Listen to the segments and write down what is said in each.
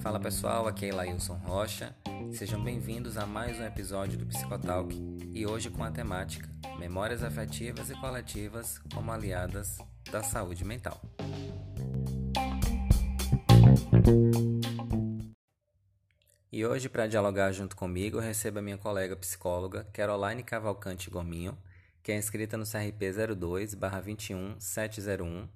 Fala pessoal, aqui é Lailson Rocha. Sejam bem-vindos a mais um episódio do Psicotalk e hoje com a temática Memórias afetivas e coletivas como aliadas da saúde mental. E hoje, para dialogar junto comigo, recebo a minha colega psicóloga Caroline Cavalcante Gominho, que é inscrita no CRP 02-21701,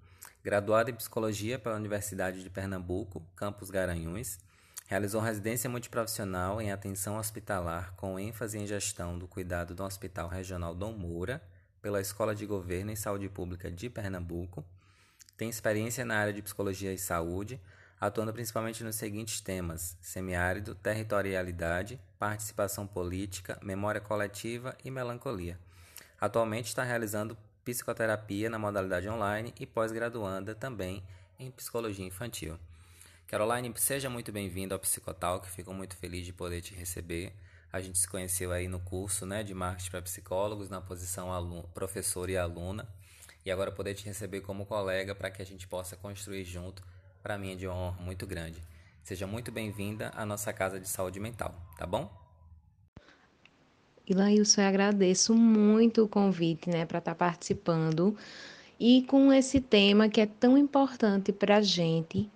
graduada em Psicologia pela Universidade de Pernambuco, campus Garanhuns, realizou residência multiprofissional em atenção hospitalar com ênfase em gestão do cuidado do Hospital Regional Dom Moura, pela Escola de Governo e Saúde Pública de Pernambuco, tem experiência na área de Psicologia e Saúde, atuando principalmente nos seguintes temas: semiárido, territorialidade, participação política, memória coletiva e melancolia. Atualmente está realizando psicoterapia na modalidade online e pós-graduanda também em psicologia infantil. Caroline, seja muito bem-vinda ao Psicotalk, fico muito feliz de poder te receber. A gente se conheceu aí no curso né, de marketing para psicólogos, na posição aluno, e aluna, e agora poder te receber como colega para que a gente possa construir junto para mim é de honra muito grande. Seja muito bem-vinda à nossa Casa de Saúde Mental, tá bom? Ilailson, eu agradeço muito o convite né, para estar tá participando e com esse tema que é tão importante para a gente,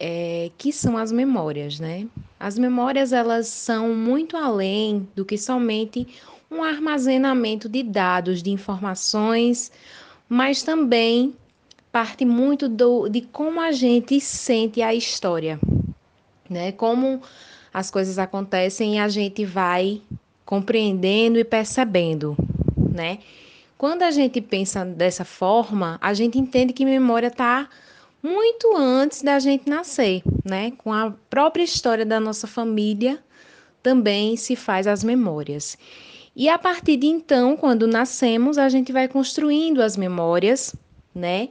é, que são as memórias, né? As memórias elas são muito além do que somente um armazenamento de dados, de informações, mas também parte muito do, de como a gente sente a história, né? Como as coisas acontecem e a gente vai compreendendo e percebendo, né? Quando a gente pensa dessa forma, a gente entende que memória está muito antes da gente nascer, né? Com a própria história da nossa família também se faz as memórias. E a partir de então, quando nascemos, a gente vai construindo as memórias, né?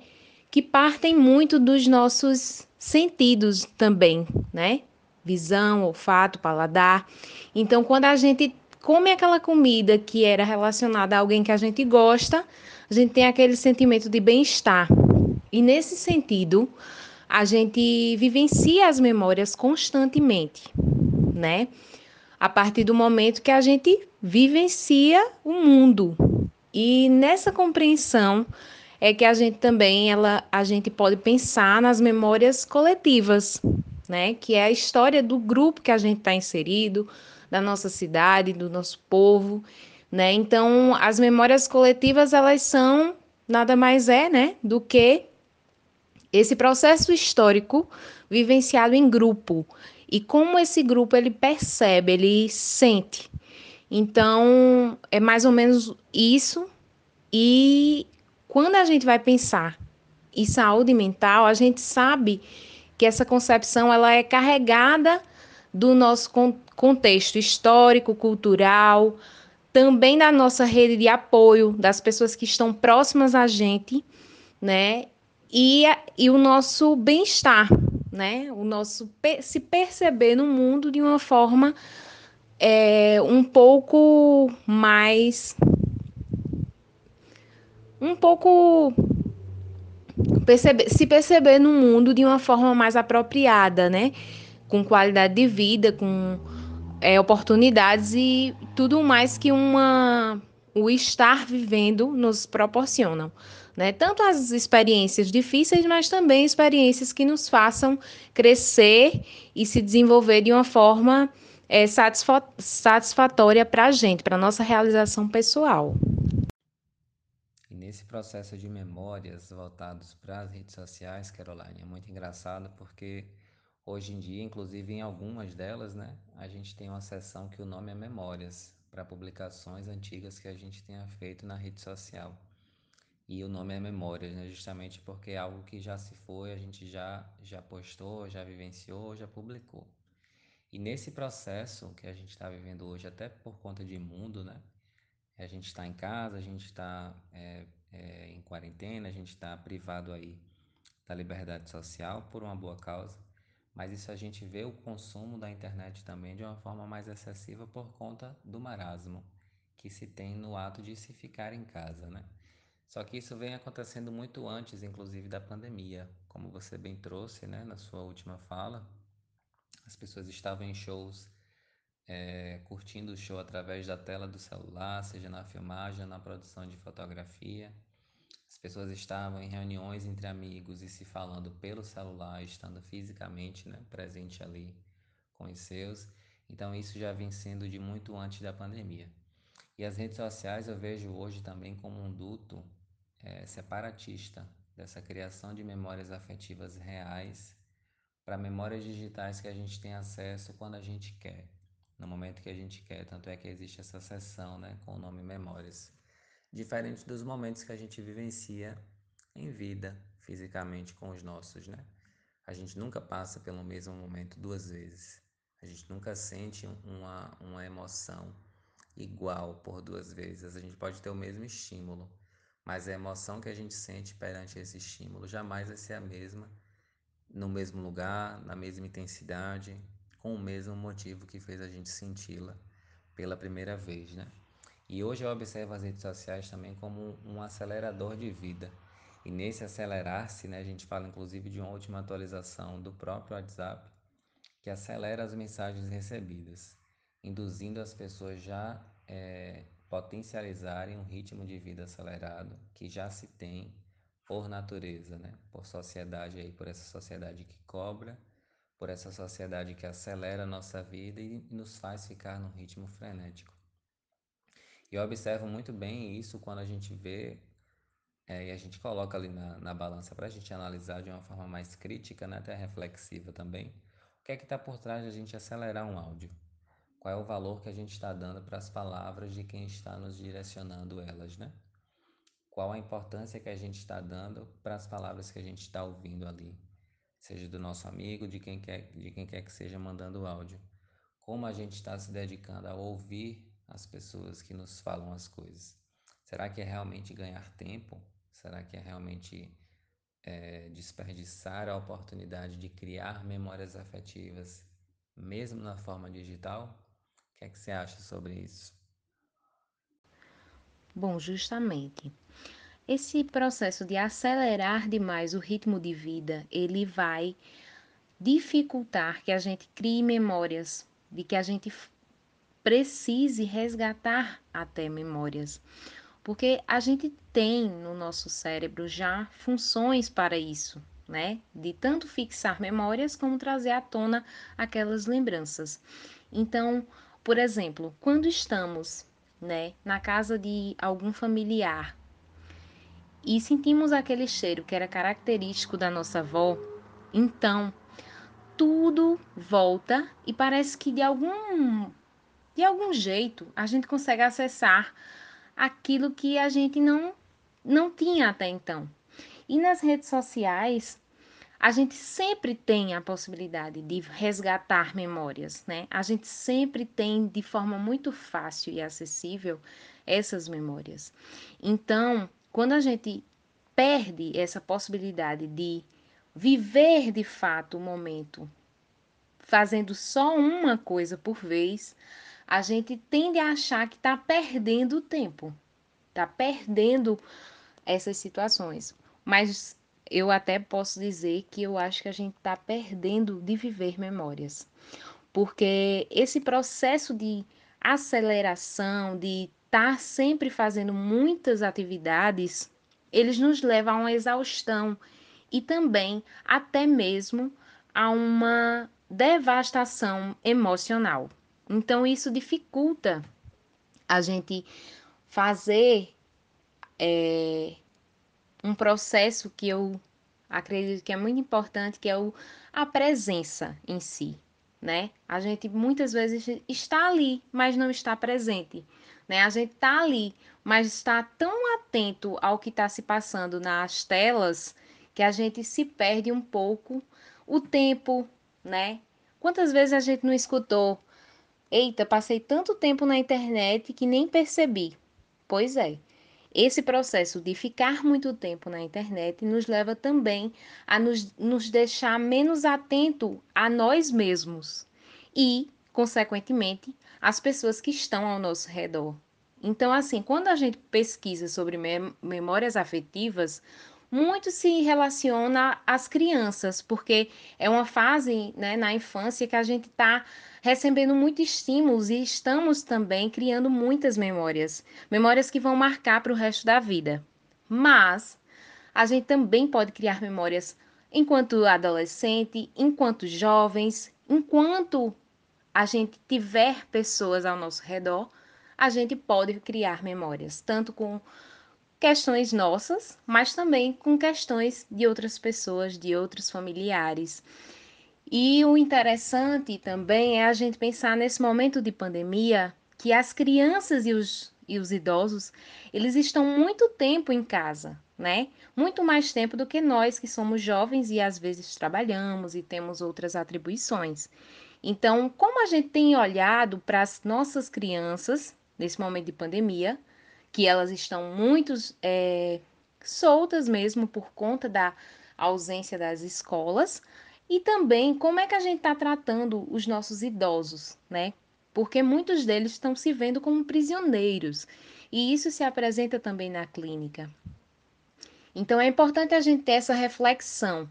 que partem muito dos nossos sentidos também, né? Visão, olfato, paladar. Então, quando a gente come aquela comida que era relacionada a alguém que a gente gosta, a gente tem aquele sentimento de bem-estar. E nesse sentido, a gente vivencia as memórias constantemente, né? A partir do momento que a gente vivencia o mundo. E nessa compreensão, é que a gente também ela a gente pode pensar nas memórias coletivas, né? Que é a história do grupo que a gente está inserido, da nossa cidade, do nosso povo, né? Então, as memórias coletivas elas são nada mais é, né, do que esse processo histórico vivenciado em grupo e como esse grupo ele percebe, ele sente. Então, é mais ou menos isso e quando a gente vai pensar em saúde mental, a gente sabe que essa concepção ela é carregada do nosso contexto histórico, cultural, também da nossa rede de apoio, das pessoas que estão próximas a gente, né? E, e o nosso bem-estar, né? O nosso se perceber no mundo de uma forma é, um pouco mais um pouco perceber, se perceber no mundo de uma forma mais apropriada, né? Com qualidade de vida, com é, oportunidades e tudo mais que uma o estar vivendo nos proporcionam. Né? Tanto as experiências difíceis, mas também experiências que nos façam crescer e se desenvolver de uma forma é, satisfatória para a gente, para a nossa realização pessoal. Nesse processo de memórias voltados para as redes sociais, Caroline, é muito engraçado porque hoje em dia, inclusive em algumas delas, né, a gente tem uma seção que o nome é Memórias, para publicações antigas que a gente tenha feito na rede social. E o nome é Memórias, né, justamente porque é algo que já se foi, a gente já, já postou, já vivenciou, já publicou. E nesse processo que a gente está vivendo hoje, até por conta de mundo, né? A gente está em casa, a gente está é, é, em quarentena, a gente está privado aí da liberdade social por uma boa causa, mas isso a gente vê o consumo da internet também de uma forma mais excessiva por conta do marasmo que se tem no ato de se ficar em casa, né? Só que isso vem acontecendo muito antes, inclusive, da pandemia, como você bem trouxe, né, na sua última fala. As pessoas estavam em shows, é, curtindo o show através da tela do celular, seja na filmagem, na produção de fotografia. As pessoas estavam em reuniões entre amigos e se falando pelo celular, estando fisicamente né, presente ali com os seus. Então isso já vem sendo de muito antes da pandemia. E as redes sociais eu vejo hoje também como um duto é, separatista dessa criação de memórias afetivas reais para memórias digitais que a gente tem acesso quando a gente quer, no momento que a gente quer. Tanto é que existe essa seção né, com o nome Memórias diferente dos momentos que a gente vivencia em vida, fisicamente com os nossos, né? A gente nunca passa pelo mesmo momento duas vezes. A gente nunca sente uma, uma emoção igual por duas vezes. A gente pode ter o mesmo estímulo, mas a emoção que a gente sente perante esse estímulo jamais vai ser a mesma, no mesmo lugar, na mesma intensidade, com o mesmo motivo que fez a gente senti-la pela primeira vez, né? E hoje eu observo as redes sociais também como um acelerador de vida. E nesse acelerar-se, né, a gente fala inclusive de uma última atualização do próprio WhatsApp, que acelera as mensagens recebidas, induzindo as pessoas já é, potencializarem um ritmo de vida acelerado que já se tem por natureza, né? por sociedade aí, por essa sociedade que cobra, por essa sociedade que acelera a nossa vida e nos faz ficar num ritmo frenético. E eu observo muito bem isso quando a gente vê é, e a gente coloca ali na, na balança para a gente analisar de uma forma mais crítica, né, até reflexiva também, o que é que está por trás de a gente acelerar um áudio? Qual é o valor que a gente está dando para as palavras de quem está nos direcionando elas, né? Qual a importância que a gente está dando para as palavras que a gente está ouvindo ali, seja do nosso amigo, de quem quer, de quem quer que seja mandando o áudio. Como a gente está se dedicando a ouvir as pessoas que nos falam as coisas? Será que é realmente ganhar tempo? Será que é realmente é, desperdiçar a oportunidade de criar memórias afetivas, mesmo na forma digital? O que é que você acha sobre isso? Bom, justamente. Esse processo de acelerar demais o ritmo de vida, ele vai dificultar que a gente crie memórias, de que a gente precise resgatar até memórias. Porque a gente tem no nosso cérebro já funções para isso, né? De tanto fixar memórias como trazer à tona aquelas lembranças. Então, por exemplo, quando estamos, né, na casa de algum familiar e sentimos aquele cheiro que era característico da nossa avó, então tudo volta e parece que de algum de algum jeito, a gente consegue acessar aquilo que a gente não, não tinha até então. E nas redes sociais, a gente sempre tem a possibilidade de resgatar memórias, né? A gente sempre tem de forma muito fácil e acessível essas memórias. Então, quando a gente perde essa possibilidade de viver de fato o momento, fazendo só uma coisa por vez, a gente tende a achar que está perdendo tempo, está perdendo essas situações. Mas eu até posso dizer que eu acho que a gente está perdendo de viver memórias, porque esse processo de aceleração, de estar tá sempre fazendo muitas atividades, eles nos levam a uma exaustão e também até mesmo a uma devastação emocional. Então, isso dificulta a gente fazer é, um processo que eu acredito que é muito importante, que é o, a presença em si, né? A gente muitas vezes está ali, mas não está presente, né? A gente está ali, mas está tão atento ao que está se passando nas telas que a gente se perde um pouco o tempo, né? Quantas vezes a gente não escutou Eita, passei tanto tempo na internet que nem percebi. Pois é. Esse processo de ficar muito tempo na internet nos leva também a nos, nos deixar menos atento a nós mesmos e, consequentemente, às pessoas que estão ao nosso redor. Então, assim, quando a gente pesquisa sobre memórias afetivas, muito se relaciona às crianças, porque é uma fase né, na infância que a gente está recebendo muitos estímulos e estamos também criando muitas memórias, memórias que vão marcar para o resto da vida. Mas a gente também pode criar memórias enquanto adolescente, enquanto jovens, enquanto a gente tiver pessoas ao nosso redor, a gente pode criar memórias, tanto com questões nossas, mas também com questões de outras pessoas, de outros familiares. E o interessante também é a gente pensar nesse momento de pandemia que as crianças e os, e os idosos, eles estão muito tempo em casa, né? Muito mais tempo do que nós que somos jovens e às vezes trabalhamos e temos outras atribuições. Então, como a gente tem olhado para as nossas crianças nesse momento de pandemia, que elas estão muito é, soltas mesmo por conta da ausência das escolas, e também como é que a gente está tratando os nossos idosos, né? Porque muitos deles estão se vendo como prisioneiros, e isso se apresenta também na clínica. Então é importante a gente ter essa reflexão.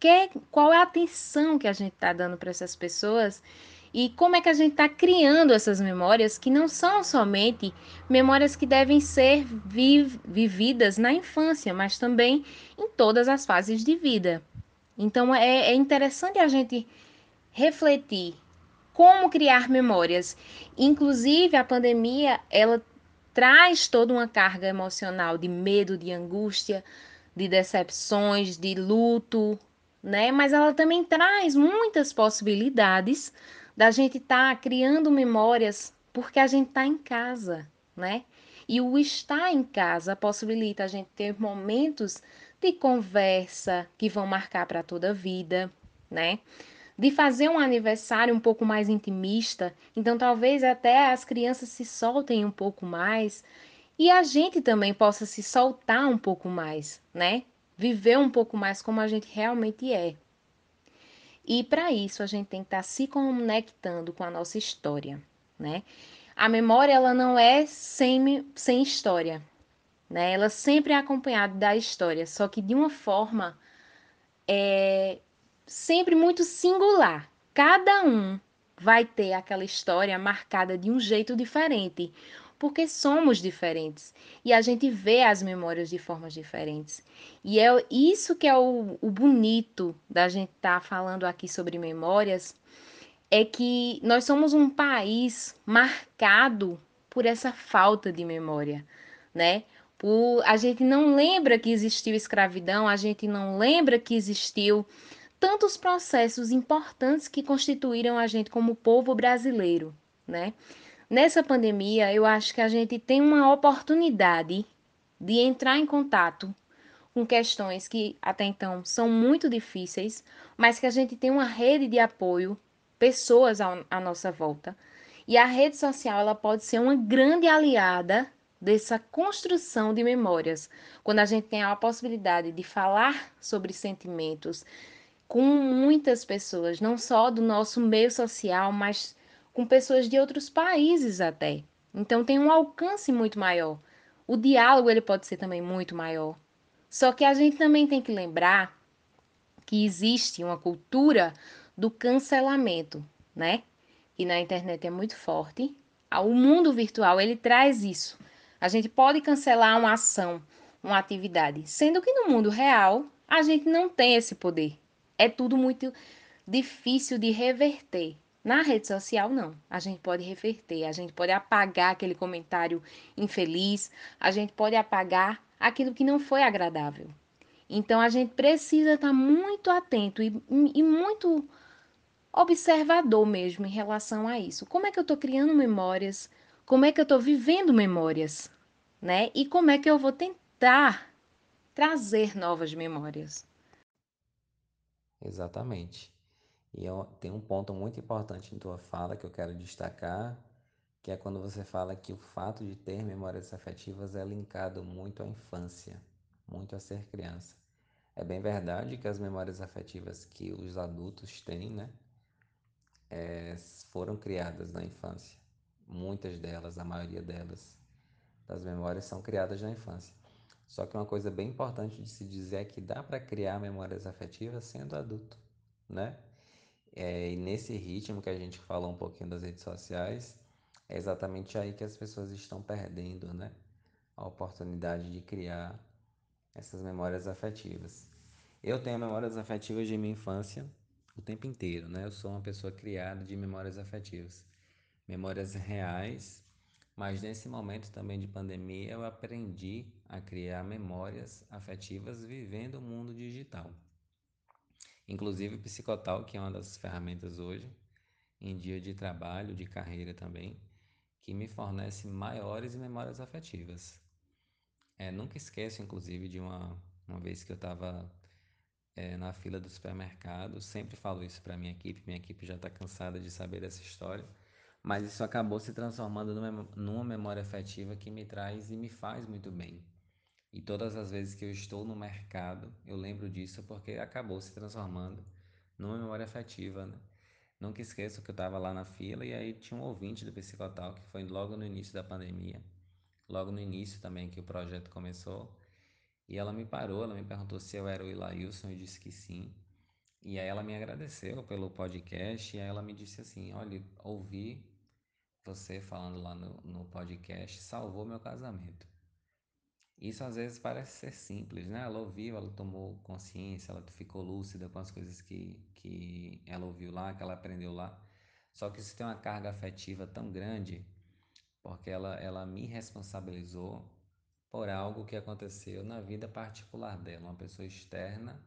Que, qual é a atenção que a gente está dando para essas pessoas e como é que a gente está criando essas memórias que não são somente memórias que devem ser viv vividas na infância, mas também em todas as fases de vida. Então é, é interessante a gente refletir como criar memórias. Inclusive a pandemia ela traz toda uma carga emocional de medo, de angústia, de decepções, de luto, né? Mas ela também traz muitas possibilidades da gente estar tá criando memórias porque a gente está em casa, né? E o estar em casa possibilita a gente ter momentos de conversa que vão marcar para toda a vida, né? De fazer um aniversário um pouco mais intimista, então talvez até as crianças se soltem um pouco mais e a gente também possa se soltar um pouco mais, né? Viver um pouco mais como a gente realmente é. E para isso a gente tem que estar tá se conectando com a nossa história, né? A memória ela não é sem, sem história, né? Ela sempre é acompanhada da história, só que de uma forma é sempre muito singular. Cada um vai ter aquela história marcada de um jeito diferente porque somos diferentes e a gente vê as memórias de formas diferentes. E é isso que é o, o bonito da gente estar tá falando aqui sobre memórias, é que nós somos um país marcado por essa falta de memória, né? A gente não lembra que existiu escravidão, a gente não lembra que existiu tantos processos importantes que constituíram a gente como povo brasileiro, né? Nessa pandemia, eu acho que a gente tem uma oportunidade de entrar em contato com questões que até então são muito difíceis, mas que a gente tem uma rede de apoio, pessoas à nossa volta. E a rede social ela pode ser uma grande aliada dessa construção de memórias, quando a gente tem a possibilidade de falar sobre sentimentos com muitas pessoas, não só do nosso meio social, mas com pessoas de outros países até. Então tem um alcance muito maior. O diálogo ele pode ser também muito maior. Só que a gente também tem que lembrar que existe uma cultura do cancelamento, né? Que na internet é muito forte. O mundo virtual ele traz isso. A gente pode cancelar uma ação, uma atividade, sendo que no mundo real a gente não tem esse poder. É tudo muito difícil de reverter. Na rede social, não. A gente pode reverter, a gente pode apagar aquele comentário infeliz, a gente pode apagar aquilo que não foi agradável. Então, a gente precisa estar muito atento e, e muito observador mesmo em relação a isso. Como é que eu estou criando memórias? Como é que eu estou vivendo memórias? Né? E como é que eu vou tentar trazer novas memórias? Exatamente. E eu, tem um ponto muito importante em tua fala que eu quero destacar, que é quando você fala que o fato de ter memórias afetivas é linkado muito à infância, muito a ser criança. É bem verdade que as memórias afetivas que os adultos têm, né, é, foram criadas na infância. Muitas delas, a maioria delas, das memórias são criadas na infância. Só que uma coisa bem importante de se dizer é que dá para criar memórias afetivas sendo adulto, né? É, e nesse ritmo que a gente falou um pouquinho das redes sociais, é exatamente aí que as pessoas estão perdendo, né? A oportunidade de criar essas memórias afetivas. Eu tenho memórias afetivas de minha infância o tempo inteiro, né? Eu sou uma pessoa criada de memórias afetivas, memórias reais, mas nesse momento também de pandemia eu aprendi a criar memórias afetivas vivendo o mundo digital. Inclusive o Psicotal, que é uma das ferramentas hoje, em dia de trabalho, de carreira também, que me fornece maiores memórias afetivas. É, nunca esqueço, inclusive, de uma, uma vez que eu estava é, na fila do supermercado, sempre falo isso para minha equipe, minha equipe já está cansada de saber dessa história, mas isso acabou se transformando numa, memória afetiva que me traz e me faz muito bem. E todas as vezes que eu estou no mercado, eu lembro disso porque acabou se transformando numa memória afetiva, né? Nunca esqueço que eu estava lá na fila e aí tinha um ouvinte do Psicotal que foi logo no início da pandemia, logo no início também que o projeto começou. E ela me parou, ela me perguntou se eu era o Ilailson, eu disse que sim. E aí ela me agradeceu pelo podcast e aí ela me disse assim, olha, ouvi você falando lá no, no podcast, salvou meu casamento. Isso às vezes parece ser simples, né? Ela ouviu, ela tomou consciência, ela ficou lúcida com as coisas que, que ela ouviu lá, que ela aprendeu lá. Só que isso tem uma carga afetiva tão grande, porque ela, ela me responsabilizou por algo que aconteceu na vida particular dela, uma pessoa externa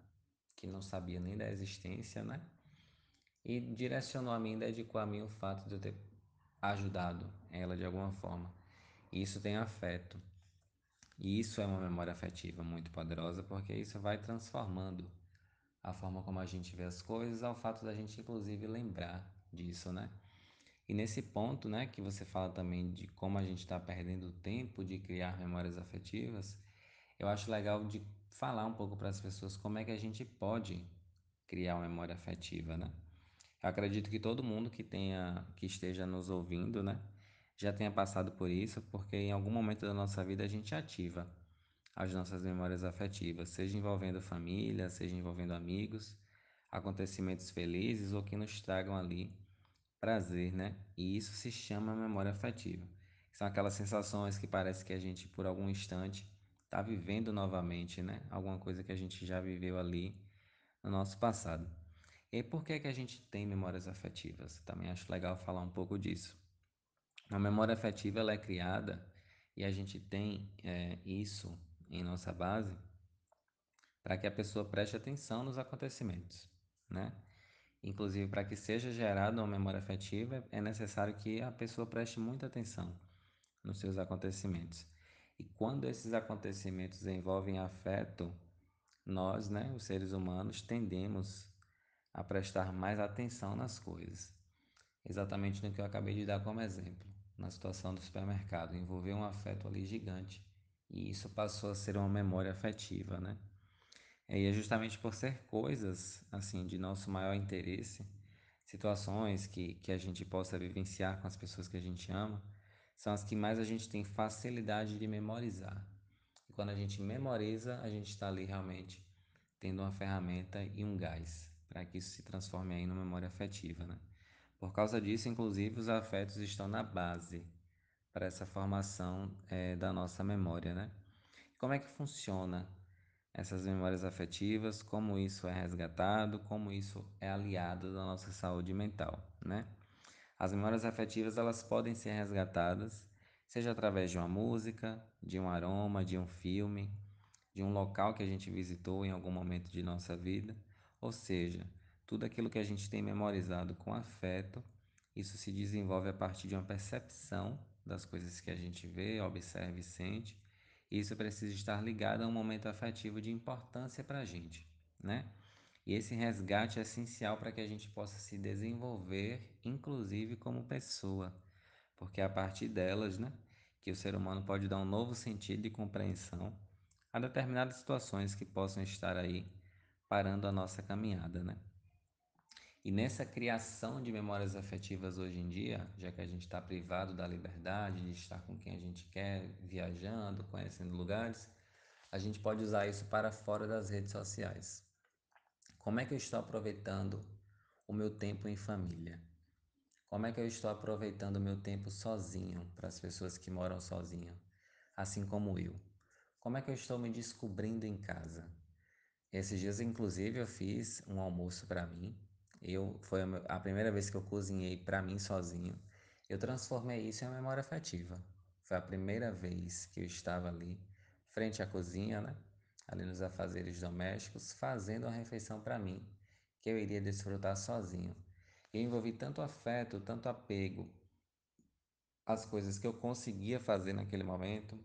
que não sabia nem da existência, né? E direcionou a mim, dedicou a mim o fato de eu ter ajudado ela de alguma forma. E isso tem afeto. E isso é uma memória afetiva muito poderosa, porque isso vai transformando a forma como a gente vê as coisas, ao fato da gente inclusive lembrar disso, né? E nesse ponto, né, que você fala também de como a gente está perdendo tempo de criar memórias afetivas, eu acho legal de falar um pouco para as pessoas como é que a gente pode criar uma memória afetiva, né? Eu acredito que todo mundo que tenha, que esteja nos ouvindo, né, já tenha passado por isso, porque em algum momento da nossa vida a gente ativa as nossas memórias afetivas, seja envolvendo família, seja envolvendo amigos, acontecimentos felizes ou que nos tragam ali prazer, né? E isso se chama memória afetiva. São aquelas sensações que parece que a gente por algum instante está vivendo novamente, né? Alguma coisa que a gente já viveu ali no nosso passado. E por que que a gente tem memórias afetivas? Também acho legal falar um pouco disso. A memória afetiva ela é criada e a gente tem é, isso em nossa base para que a pessoa preste atenção nos acontecimentos, né? Inclusive, para que seja gerada uma memória afetiva, é necessário que a pessoa preste muita atenção nos seus acontecimentos. E quando esses acontecimentos envolvem afeto, nós, né, os seres humanos, tendemos a prestar mais atenção nas coisas. Exatamente no que eu acabei de dar como exemplo na situação do supermercado, envolveu um afeto ali gigante e isso passou a ser uma memória afetiva, né? E é justamente por ser coisas assim de nosso maior interesse, situações que, que a gente possa vivenciar com as pessoas que a gente ama, são as que mais a gente tem facilidade de memorizar. E quando a gente memoriza, a gente está ali realmente tendo uma ferramenta e um gás para que isso se transforme aí numa memória afetiva, né? Por causa disso, inclusive, os afetos estão na base para essa formação é, da nossa memória, né? Como é que funciona essas memórias afetivas, como isso é resgatado, como isso é aliado da nossa saúde mental, né? As memórias afetivas, elas podem ser resgatadas, seja através de uma música, de um aroma, de um filme, de um local que a gente visitou em algum momento de nossa vida, ou seja, tudo aquilo que a gente tem memorizado com afeto, isso se desenvolve a partir de uma percepção das coisas que a gente vê, observa e sente. E isso precisa estar ligado a um momento afetivo de importância para a gente, né? E esse resgate é essencial para que a gente possa se desenvolver, inclusive como pessoa, porque é a partir delas, né, que o ser humano pode dar um novo sentido e compreensão a determinadas situações que possam estar aí parando a nossa caminhada, né? E nessa criação de memórias afetivas hoje em dia, já que a gente está privado da liberdade de estar com quem a gente quer, viajando, conhecendo lugares, a gente pode usar isso para fora das redes sociais. Como é que eu estou aproveitando o meu tempo em família? Como é que eu estou aproveitando o meu tempo sozinho para as pessoas que moram sozinhas, assim como eu? Como é que eu estou me descobrindo em casa? Esses dias, inclusive, eu fiz um almoço para mim. Eu foi a primeira vez que eu cozinhei para mim sozinho. Eu transformei isso em uma memória afetiva. Foi a primeira vez que eu estava ali, frente à cozinha, né? Ali nos afazeres domésticos, fazendo uma refeição para mim, que eu iria desfrutar sozinho. Eu envolvi tanto afeto, tanto apego às coisas que eu conseguia fazer naquele momento,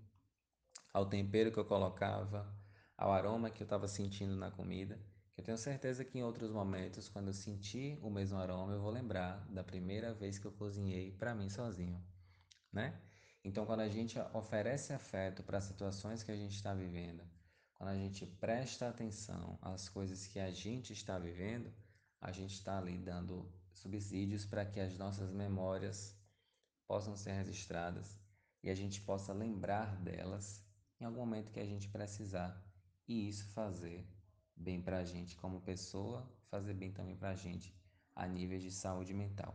ao tempero que eu colocava, ao aroma que eu estava sentindo na comida, que eu tenho certeza que em outros momentos, quando eu sentir o mesmo aroma, eu vou lembrar da primeira vez que eu cozinhei para mim sozinho, né? Então, quando a gente oferece afeto para as situações que a gente está vivendo, quando a gente presta atenção às coisas que a gente está vivendo, a gente está ali dando subsídios para que as nossas memórias possam ser registradas e a gente possa lembrar delas em algum momento que a gente precisar e isso fazer bem para a gente como pessoa, fazer bem também para a gente a nível de saúde mental.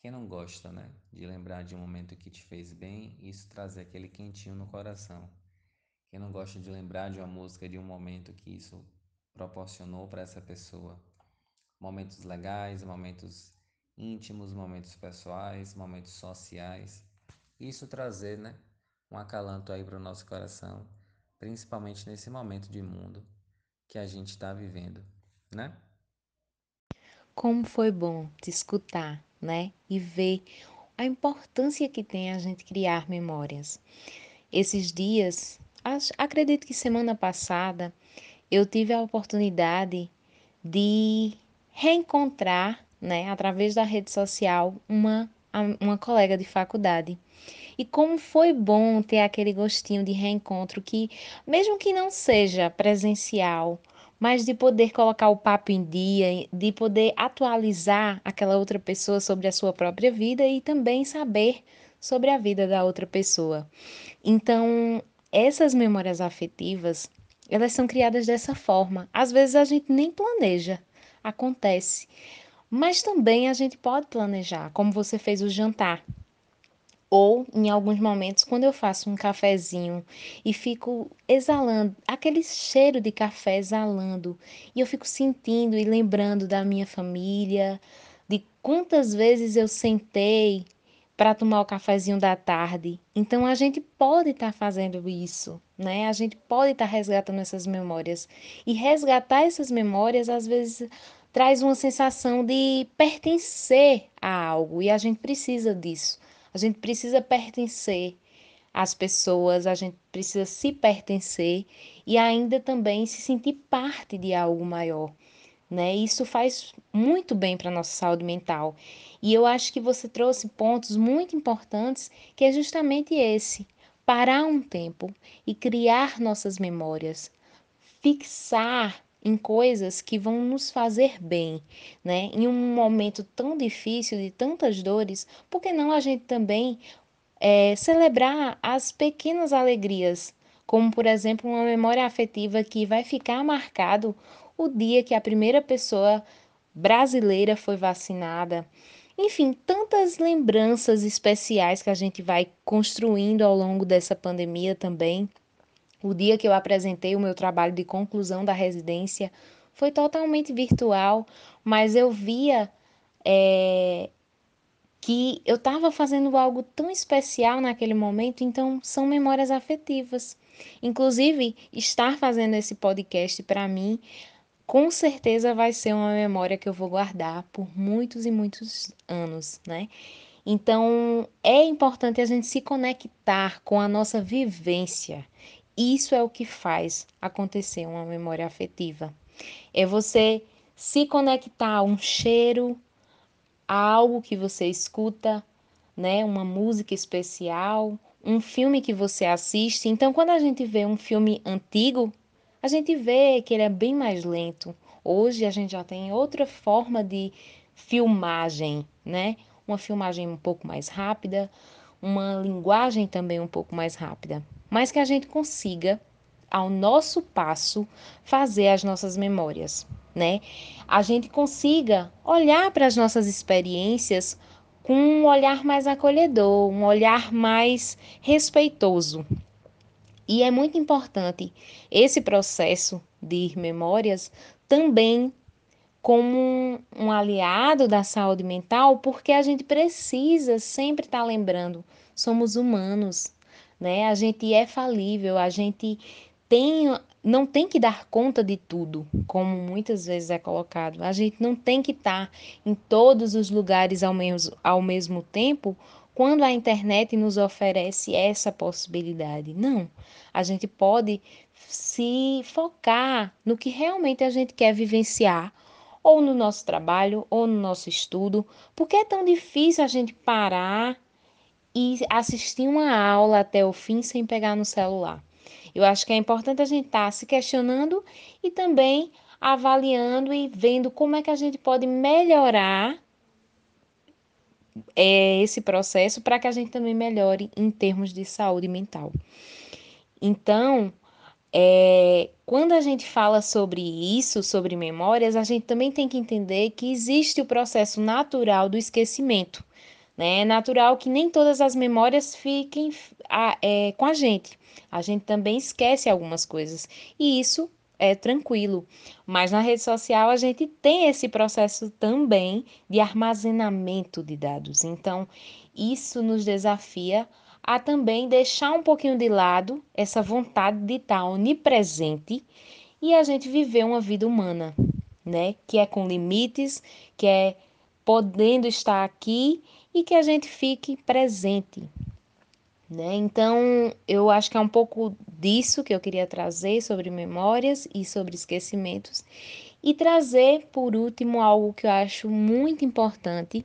Quem não gosta, né, de lembrar de um momento que te fez bem, isso trazer aquele quentinho no coração. Quem não gosta de lembrar de uma música, de um momento que isso proporcionou para essa pessoa? Momentos legais, momentos íntimos, momentos pessoais, momentos sociais. Isso trazer, né, um acalanto aí para o nosso coração, principalmente nesse momento de mundo que a gente está vivendo, né? Como foi bom te escutar, né? E ver a importância que tem a gente criar memórias. Esses dias acredito que semana passada eu tive a oportunidade de reencontrar, né, através da rede social, uma, uma colega de faculdade. E como foi bom ter aquele gostinho de reencontro que, mesmo que não seja presencial, mas de poder colocar o papo em dia, de poder atualizar aquela outra pessoa sobre a sua própria vida e também saber sobre a vida da outra pessoa. Então, essas memórias afetivas, elas são criadas dessa forma. Às vezes a gente nem planeja, acontece. Mas também a gente pode planejar, como você fez o jantar. Ou, em alguns momentos, quando eu faço um cafezinho e fico exalando, aquele cheiro de café exalando, e eu fico sentindo e lembrando da minha família, de quantas vezes eu sentei para tomar o cafezinho da tarde. Então a gente pode estar tá fazendo isso, né? A gente pode estar tá resgatando essas memórias. E resgatar essas memórias às vezes traz uma sensação de pertencer a algo e a gente precisa disso. A gente precisa pertencer às pessoas, a gente precisa se pertencer e ainda também se sentir parte de algo maior, né? Isso faz muito bem para a nossa saúde mental. E eu acho que você trouxe pontos muito importantes, que é justamente esse: parar um tempo e criar nossas memórias, fixar em coisas que vão nos fazer bem, né? Em um momento tão difícil, de tantas dores, por que não a gente também é, celebrar as pequenas alegrias, como por exemplo uma memória afetiva que vai ficar marcado o dia que a primeira pessoa brasileira foi vacinada, enfim, tantas lembranças especiais que a gente vai construindo ao longo dessa pandemia também. O dia que eu apresentei o meu trabalho de conclusão da residência foi totalmente virtual, mas eu via é, que eu estava fazendo algo tão especial naquele momento, então são memórias afetivas. Inclusive, estar fazendo esse podcast para mim com certeza vai ser uma memória que eu vou guardar por muitos e muitos anos, né? Então, é importante a gente se conectar com a nossa vivência. Isso é o que faz acontecer uma memória afetiva. É você se conectar a um cheiro, a algo que você escuta, né? Uma música especial, um filme que você assiste. Então, quando a gente vê um filme antigo, a gente vê que ele é bem mais lento. Hoje a gente já tem outra forma de filmagem, né? Uma filmagem um pouco mais rápida, uma linguagem também um pouco mais rápida, mas que a gente consiga ao nosso passo fazer as nossas memórias, né? A gente consiga olhar para as nossas experiências com um olhar mais acolhedor, um olhar mais respeitoso. E é muito importante esse processo de memórias também como um aliado da saúde mental, porque a gente precisa sempre estar lembrando, somos humanos, né? A gente é falível, a gente tem, não tem que dar conta de tudo, como muitas vezes é colocado. A gente não tem que estar em todos os lugares ao mesmo, ao mesmo tempo quando a internet nos oferece essa possibilidade. Não, a gente pode se focar no que realmente a gente quer vivenciar, ou no nosso trabalho, ou no nosso estudo, porque é tão difícil a gente parar e assistir uma aula até o fim sem pegar no celular. Eu acho que é importante a gente estar tá se questionando e também avaliando e vendo como é que a gente pode melhorar é, esse processo para que a gente também melhore em termos de saúde mental. Então, é, quando a gente fala sobre isso, sobre memórias, a gente também tem que entender que existe o processo natural do esquecimento. Né? É natural que nem todas as memórias fiquem a, é, com a gente. A gente também esquece algumas coisas. E isso é tranquilo. Mas na rede social a gente tem esse processo também de armazenamento de dados. Então, isso nos desafia a também deixar um pouquinho de lado essa vontade de estar onipresente e a gente viver uma vida humana, né? Que é com limites, que é podendo estar aqui e que a gente fique presente. Né? Então, eu acho que é um pouco disso que eu queria trazer sobre memórias e sobre esquecimentos, e trazer, por último, algo que eu acho muito importante,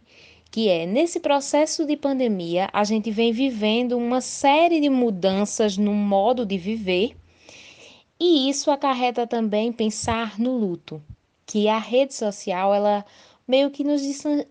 que é nesse processo de pandemia, a gente vem vivendo uma série de mudanças no modo de viver, e isso acarreta também pensar no luto, que a rede social ela meio que nos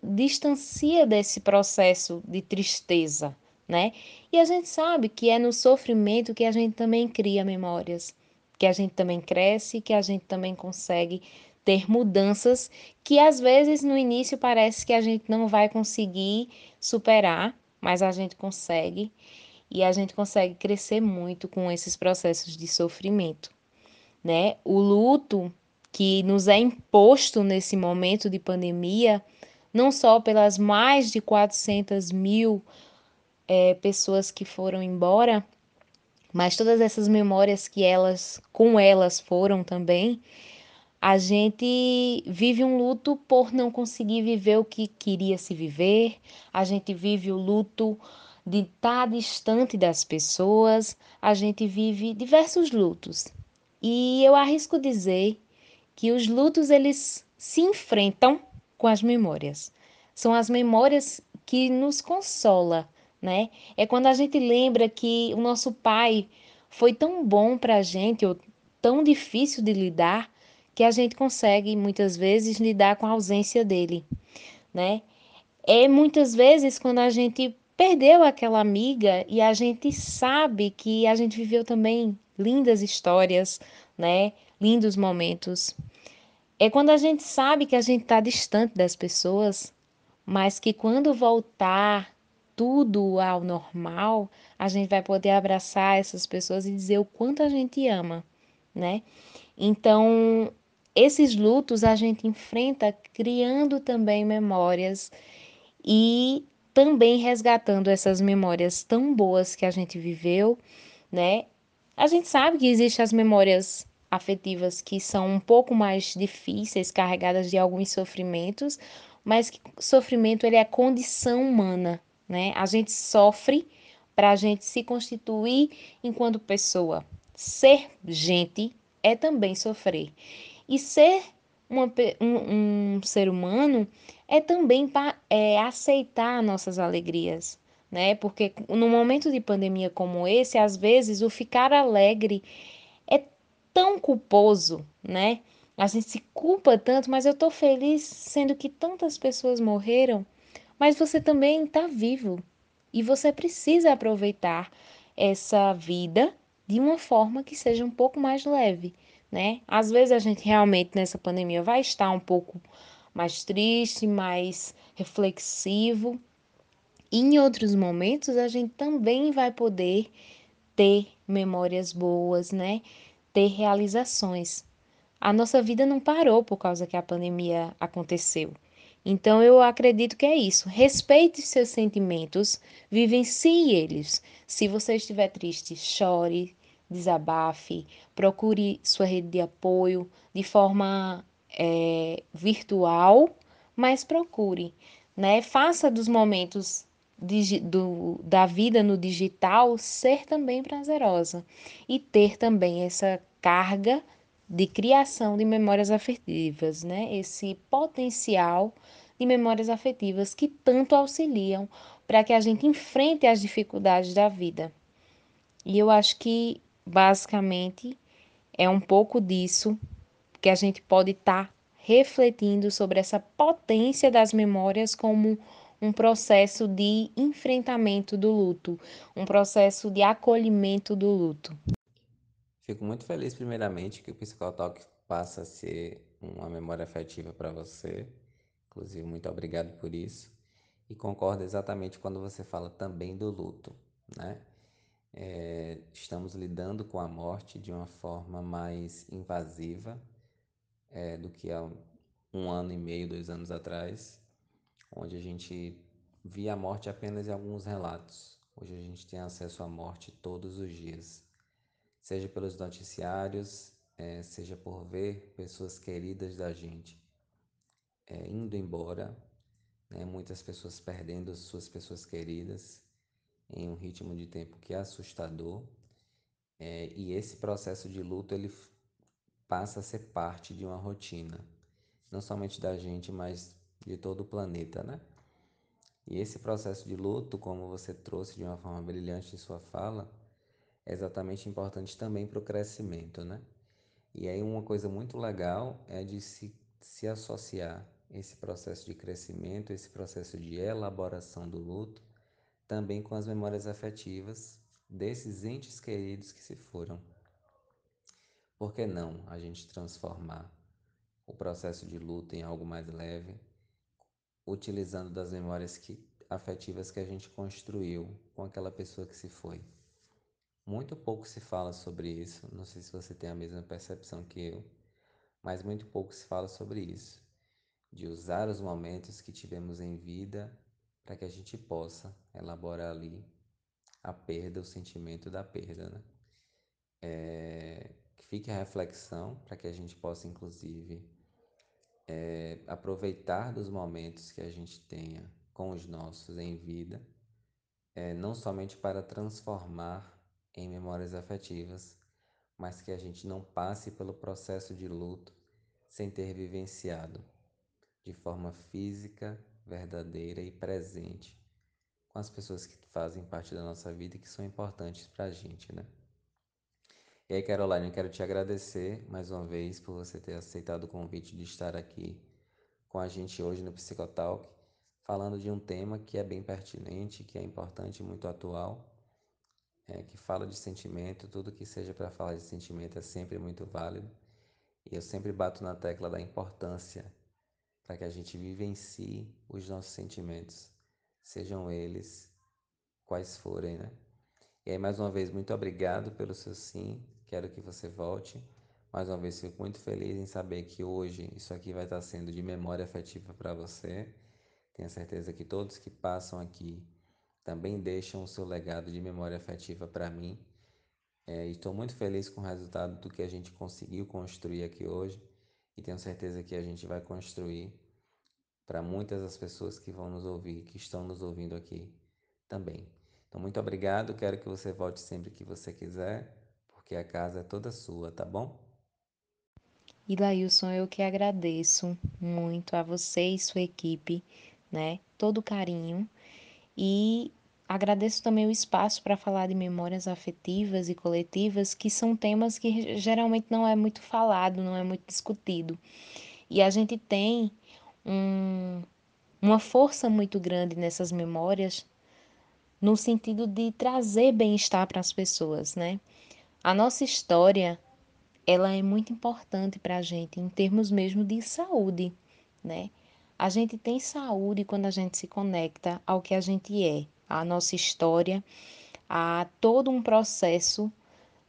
distancia desse processo de tristeza, né? E a gente sabe que é no sofrimento que a gente também cria memórias, que a gente também cresce, que a gente também consegue ter mudanças que às vezes no início parece que a gente não vai conseguir superar, mas a gente consegue e a gente consegue crescer muito com esses processos de sofrimento, né? O luto que nos é imposto nesse momento de pandemia, não só pelas mais de 400 mil é, pessoas que foram embora, mas todas essas memórias que elas, com elas foram também, a gente vive um luto por não conseguir viver o que queria se viver, a gente vive o luto de estar distante das pessoas, a gente vive diversos lutos. E eu arrisco dizer que os lutos eles se enfrentam com as memórias. São as memórias que nos consola, né? É quando a gente lembra que o nosso pai foi tão bom para a gente, ou tão difícil de lidar, que a gente consegue muitas vezes lidar com a ausência dele, né? É muitas vezes quando a gente perdeu aquela amiga e a gente sabe que a gente viveu também lindas histórias, né? Lindos momentos. É quando a gente sabe que a gente está distante das pessoas, mas que quando voltar tudo ao normal, a gente vai poder abraçar essas pessoas e dizer o quanto a gente ama, né? Então, esses lutos a gente enfrenta criando também memórias e também resgatando essas memórias tão boas que a gente viveu, né? A gente sabe que existem as memórias afetivas que são um pouco mais difíceis, carregadas de alguns sofrimentos, mas que sofrimento ele é condição humana, né? A gente sofre para a gente se constituir enquanto pessoa. Ser gente é também sofrer. E ser uma, um, um, ser humano é também para é, aceitar nossas alegrias, né? Porque no momento de pandemia como esse, às vezes o ficar alegre tão culposo, né? A gente se culpa tanto, mas eu tô feliz sendo que tantas pessoas morreram, mas você também está vivo e você precisa aproveitar essa vida de uma forma que seja um pouco mais leve, né? Às vezes a gente realmente nessa pandemia vai estar um pouco mais triste, mais reflexivo, e em outros momentos a gente também vai poder ter memórias boas, né? Ter realizações. A nossa vida não parou por causa que a pandemia aconteceu. Então eu acredito que é isso. Respeite seus sentimentos, vivencie eles. Se você estiver triste, chore, desabafe, procure sua rede de apoio de forma é, virtual, mas procure, né? Faça dos momentos do, da vida no digital ser também prazerosa e ter também essa carga de criação de memórias afetivas, né? Esse potencial de memórias afetivas que tanto auxiliam para que a gente enfrente as dificuldades da vida. E eu acho que basicamente é um pouco disso que a gente pode estar tá refletindo sobre essa potência das memórias como um processo de enfrentamento do luto, um processo de acolhimento do luto. Fico muito feliz, primeiramente, que o Psicotalk passa a ser uma memória afetiva para você. Inclusive, muito obrigado por isso. E concordo exatamente quando você fala também do luto, né? É, estamos lidando com a morte de uma forma mais invasiva é, do que há um ano e meio, dois anos atrás, onde a gente via a morte apenas em alguns relatos. Hoje a gente tem acesso à morte todos os dias, seja pelos noticiários, é, seja por ver pessoas queridas da gente é, indo embora, né? muitas pessoas perdendo suas pessoas queridas em um ritmo de tempo que é assustador. É, e esse processo de luto ele passa a ser parte de uma rotina, não somente da gente, mas de todo o planeta, né? E esse processo de luto, como você trouxe de uma forma brilhante em sua fala, exatamente importante também para o crescimento, né? E aí uma coisa muito legal é de se, se associar esse processo de crescimento, esse processo de elaboração do luto, também com as memórias afetivas desses entes queridos que se foram. Por que não a gente transformar o processo de luto em algo mais leve, utilizando das memórias que, afetivas que a gente construiu com aquela pessoa que se foi? Muito pouco se fala sobre isso, não sei se você tem a mesma percepção que eu, mas muito pouco se fala sobre isso de usar os momentos que tivemos em vida para que a gente possa elaborar ali a perda, o sentimento da perda, né? É, que fique a reflexão para que a gente possa, inclusive, é, aproveitar dos momentos que a gente tenha com os nossos em vida, é, não somente para transformar em memórias afetivas, mas que a gente não passe pelo processo de luto sem ter vivenciado de forma física, verdadeira e presente com as pessoas que fazem parte da nossa vida e que são importantes para a gente, né? E aí, Caroline, eu quero te agradecer mais uma vez por você ter aceitado o convite de estar aqui com a gente hoje no Psicotalk, falando de um tema que é bem pertinente, que é importante e muito atual, é, que fala de sentimento, tudo que seja para falar de sentimento é sempre muito válido. E eu sempre bato na tecla da importância para que a gente vivencie os nossos sentimentos, sejam eles quais forem, né? E aí, mais uma vez, muito obrigado pelo seu sim, quero que você volte. Mais uma vez, fico muito feliz em saber que hoje isso aqui vai estar sendo de memória afetiva para você. Tenho certeza que todos que passam aqui também deixam o seu legado de memória afetiva para mim. É, estou muito feliz com o resultado do que a gente conseguiu construir aqui hoje e tenho certeza que a gente vai construir para muitas das pessoas que vão nos ouvir, que estão nos ouvindo aqui também. Então, muito obrigado. Quero que você volte sempre que você quiser, porque a casa é toda sua, tá bom? E Lailson, eu que agradeço muito a você e sua equipe, né? Todo o carinho. E agradeço também o espaço para falar de memórias afetivas e coletivas, que são temas que geralmente não é muito falado, não é muito discutido. E a gente tem um, uma força muito grande nessas memórias, no sentido de trazer bem-estar para as pessoas, né? A nossa história, ela é muito importante para a gente em termos mesmo de saúde, né? A gente tem saúde quando a gente se conecta ao que a gente é, a nossa história, a todo um processo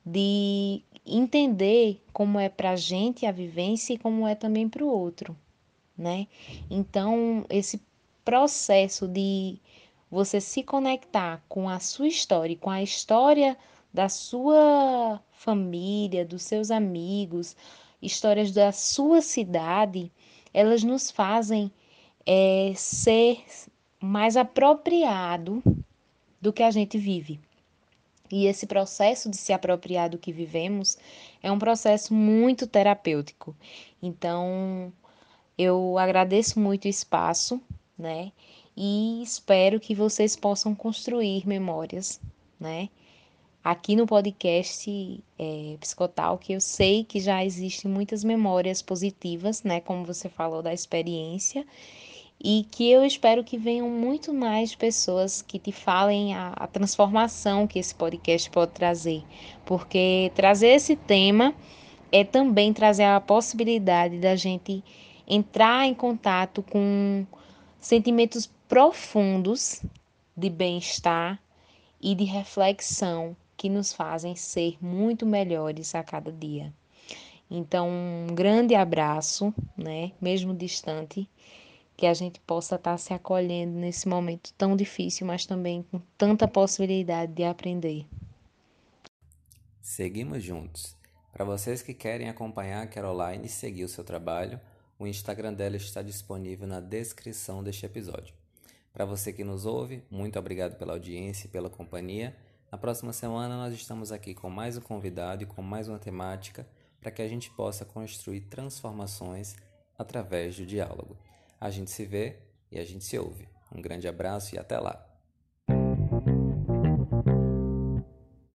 de entender como é para a gente a vivência e como é também para o outro, né? Então, esse processo de você se conectar com a sua história, com a história da sua família, dos seus amigos, histórias da sua cidade, elas nos fazem é, ser mais apropriado do que a gente vive. E esse processo de se apropriar do que vivemos é um processo muito terapêutico. Então, eu agradeço muito o espaço, né? E espero que vocês possam construir memórias, né? Aqui no podcast é, Psicotal, que eu sei que já existem muitas memórias positivas, né? Como você falou da experiência, e que eu espero que venham muito mais pessoas que te falem a, a transformação que esse podcast pode trazer, porque trazer esse tema é também trazer a possibilidade da gente entrar em contato com sentimentos profundos de bem-estar e de reflexão que nos fazem ser muito melhores a cada dia. Então, um grande abraço, né, mesmo distante, que a gente possa estar tá se acolhendo nesse momento tão difícil, mas também com tanta possibilidade de aprender. Seguimos juntos. Para vocês que querem acompanhar a Caroline e seguir o seu trabalho, o Instagram dela está disponível na descrição deste episódio. Para você que nos ouve, muito obrigado pela audiência e pela companhia. Na próxima semana nós estamos aqui com mais um convidado e com mais uma temática para que a gente possa construir transformações através do diálogo. A gente se vê e a gente se ouve. Um grande abraço e até lá!